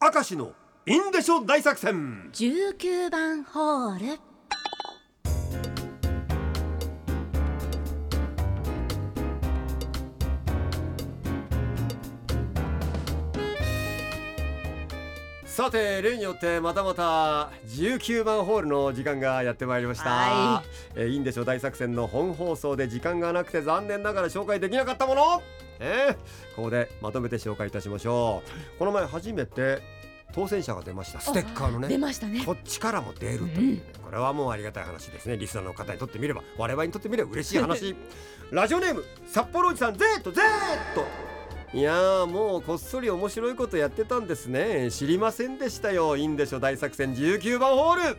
明石のインデショ大作戦。19番ホール。さて例によってまたまた19番ホールの時間がやってまいりました、はえーいいんでしょう。大作戦の本放送で時間がなくて残念ながら紹介できなかったもの。えーここでまとめて紹介いたしましょう。この前初めて当選者が出ました。ステッカーのね。出ましたね。こっちからも出るという。ね、これはもうありがたい話ですね。リスナーの方にとってみれば。我々にとってみれば嬉しい話。ラジオネーム札幌おじさん Z Z いやーもうこっそり面白いことやってたんですね。知りませんでしたよ。いいんでしょ大作戦。19番ホール、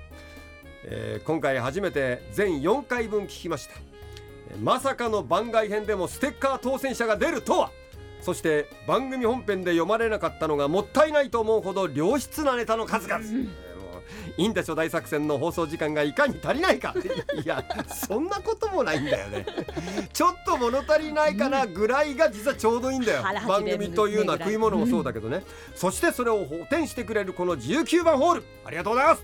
えー今回初めて全4回分聞きました。まさかの番外編でもステッカー当選者が出るとは。そして番組本編で読まれなかったのがもったいないと思うほど良質なネタの数々、えーもういいんでしょ大作戦の放送時間がいかに足りないか。いやそんなこともないんだよね。ちょっと物足りないかなぐらいが実はちょうどいいんだよ。番分組というのは食い物もそうだけどね、そしてそれを補填してくれるこの19番ホール。ありがとうございます。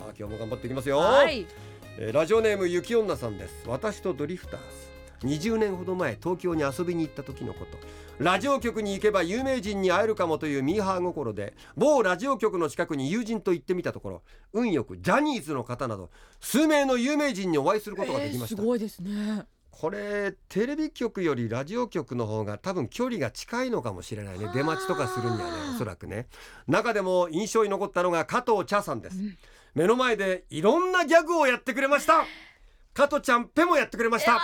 あー今日も頑張っていきますよ、はい。えーラジオネームゆき女さんです。私とドリフターズ20年ほど前東京に遊びに行った時のこと。ラジオ局に行けば有名人に会えるかもというミーハー心で某ラジオ局の近くに友人と行ってみたところ運よくジャニーズの方など数名の有名人にお会いすることができました、えーすごいですね。これテレビ局よりラジオ局の方が多分距離が近いのかもしれないね。はあ出待ちとかするにはねおそらくね。中でも印象に残ったのが加藤茶さんです、うん。目の前でいろんなギャグをやってくれました加藤ちゃんペもやってくれました。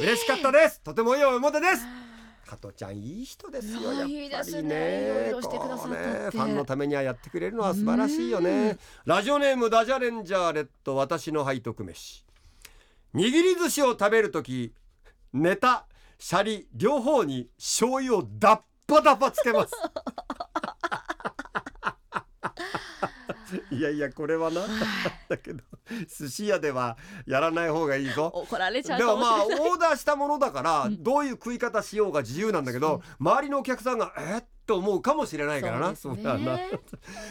嬉しかったです。とてもいい思い出です。加藤ちゃんいい人ですよ。やっぱりね。いいね。ファンのためにはやってくれるのは素晴らしいよね。ラジオネームダジャレンジャーレッド私の背徳飯。握り寿司を食べるときネタシャリ両方に醤油をダッパダパつけます。いやいやこれはな。だけど寿司屋ではやらない方がいいぞ。怒られちゃうでもまあオーダーしたものだからうん。どういう食い方しようが自由なんだけど周りのお客さんがえっと思うかもしれないからな。そうなね。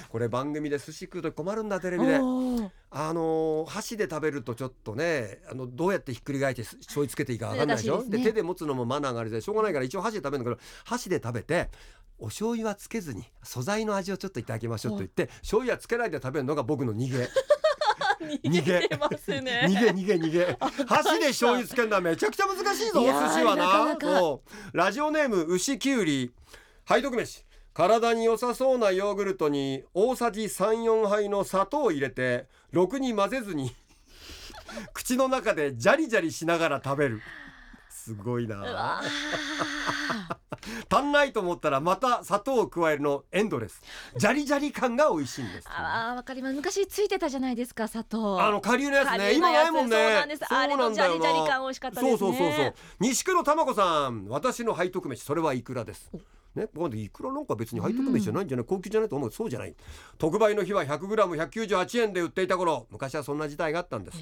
これ番組で寿司食うと困るんだテレビで。あのー箸で食べるとちょっとねあのどうやってひっくり返して醤油つけていいか分かんないでしょ？で手で持つのもマナーがあれでしょ？うがないから一応箸で食べるんだけど箸で食べてお醤油はつけずに素材の味をちょっといただきましょうと言って醤油はつけないで食べるのが僕の逃げ逃げてますね。逃げ逃げ逃げ。箸で醤油つけるのはめちゃくちゃ難しい。ぞお寿司はなラジオネーム牛きゅうり背徳飯体に良さそうなヨーグルトに大さじ34杯の砂糖を入れてろくに混ぜずに 口の中でジャリジャリしながら食べる。すごいうなわ足んないと思ったらまた砂糖を加えるのエンドレス。ジャリジャリ感が美味しいんです。あーわかります。昔ついてたじゃないですか砂糖。あの下流のやつ顆ね今ないもんね。そうなんです。あれのジャリジャリ感美味しかったですね。そうそうそうそう。西黒玉子さん私の背徳飯それはイクラです。ね、ここでイクラなんか別に背徳飯じゃないんじゃない、高級じゃないと思う。そうじゃない。特売の日は 100g198 円で売っていた頃昔はそんな時代があったんです。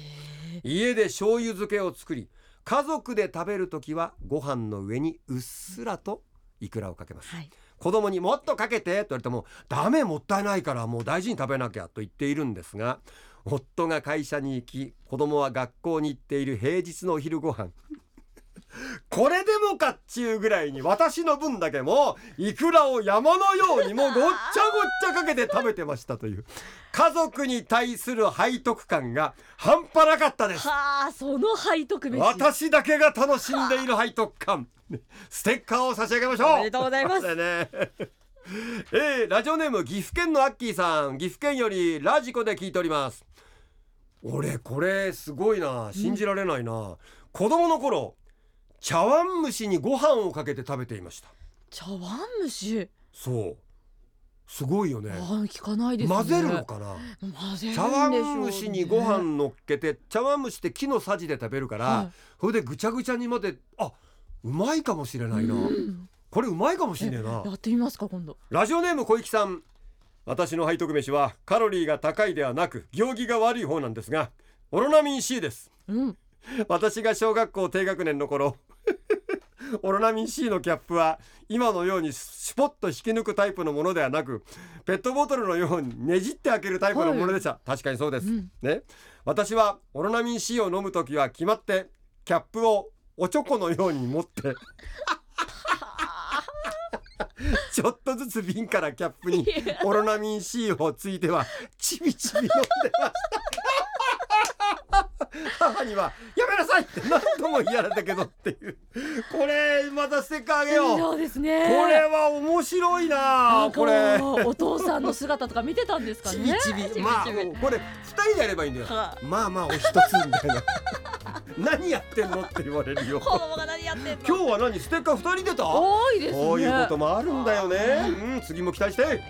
家で醤油漬けを作り家族で食べる時はご飯の上にうっすらとイクラをかけます。はい。子供にもっとかけてと言われてもダメもったいないからもう大事に食べなきゃと言っているんですが夫が会社に行き子供は学校に行っている平日のお昼ご飯これでもかっちゅうぐらいに私の分だけもイクラを山のようにもうごっちゃごっちゃかけて食べてましたという。家族に対する背徳感が半端なかったです。はあその背徳飯。私だけが楽しんでいる背徳感。ステッカーを差し上げましょう。おめでとうございます。ね。えー、ラジオネーム岐阜県のアッキーさん。岐阜県よりラジコで聞いております。俺これすごいな。信じられないな、子供の頃茶碗蒸しにご飯をかけて食べていました。茶碗蒸し？そう。すごいよね。あー聞かないですね。混ぜるのかな？混ぜるんでし茶碗蒸しにご飯乗っけて茶碗蒸しって木のさじで食べるから、はい。それでぐちゃぐちゃにまであうまいかもしれないな、うん。これうまいかもしれねえな。やってみますか今度。ラジオネーム小池さん。私の背徳飯はカロリーが高いではなく行儀が悪い方なんですがオロナミン C です。うん。私が小学校低学年の頃オロナミン C のキャップは今のようにシュポッと引き抜くタイプのものではなくペットボトルのようにねじって開けるタイプのものでした、確かにそうです、うん。ね。私はオロナミン C を飲む時は決まってキャップをおちょこのように持って ちょっとずつ瓶からキャップにオロナミン C をついてはちびちび飲んでました母には「やめなさい!」って何度も言われたけどっていう。これまたステッカーあげよう。そうですね。これは面白いなこれ。お父さんの姿とか見てたんですかちねびちび。まあちび。もうこれ二人でやればいいんだよ。はまあまあお一つみたいな。何やってんのって言われるよ。子供が何やってんの。今日は何ステッカー二人出た？多いですね。こういうこともあるんだよね。うん次も期待して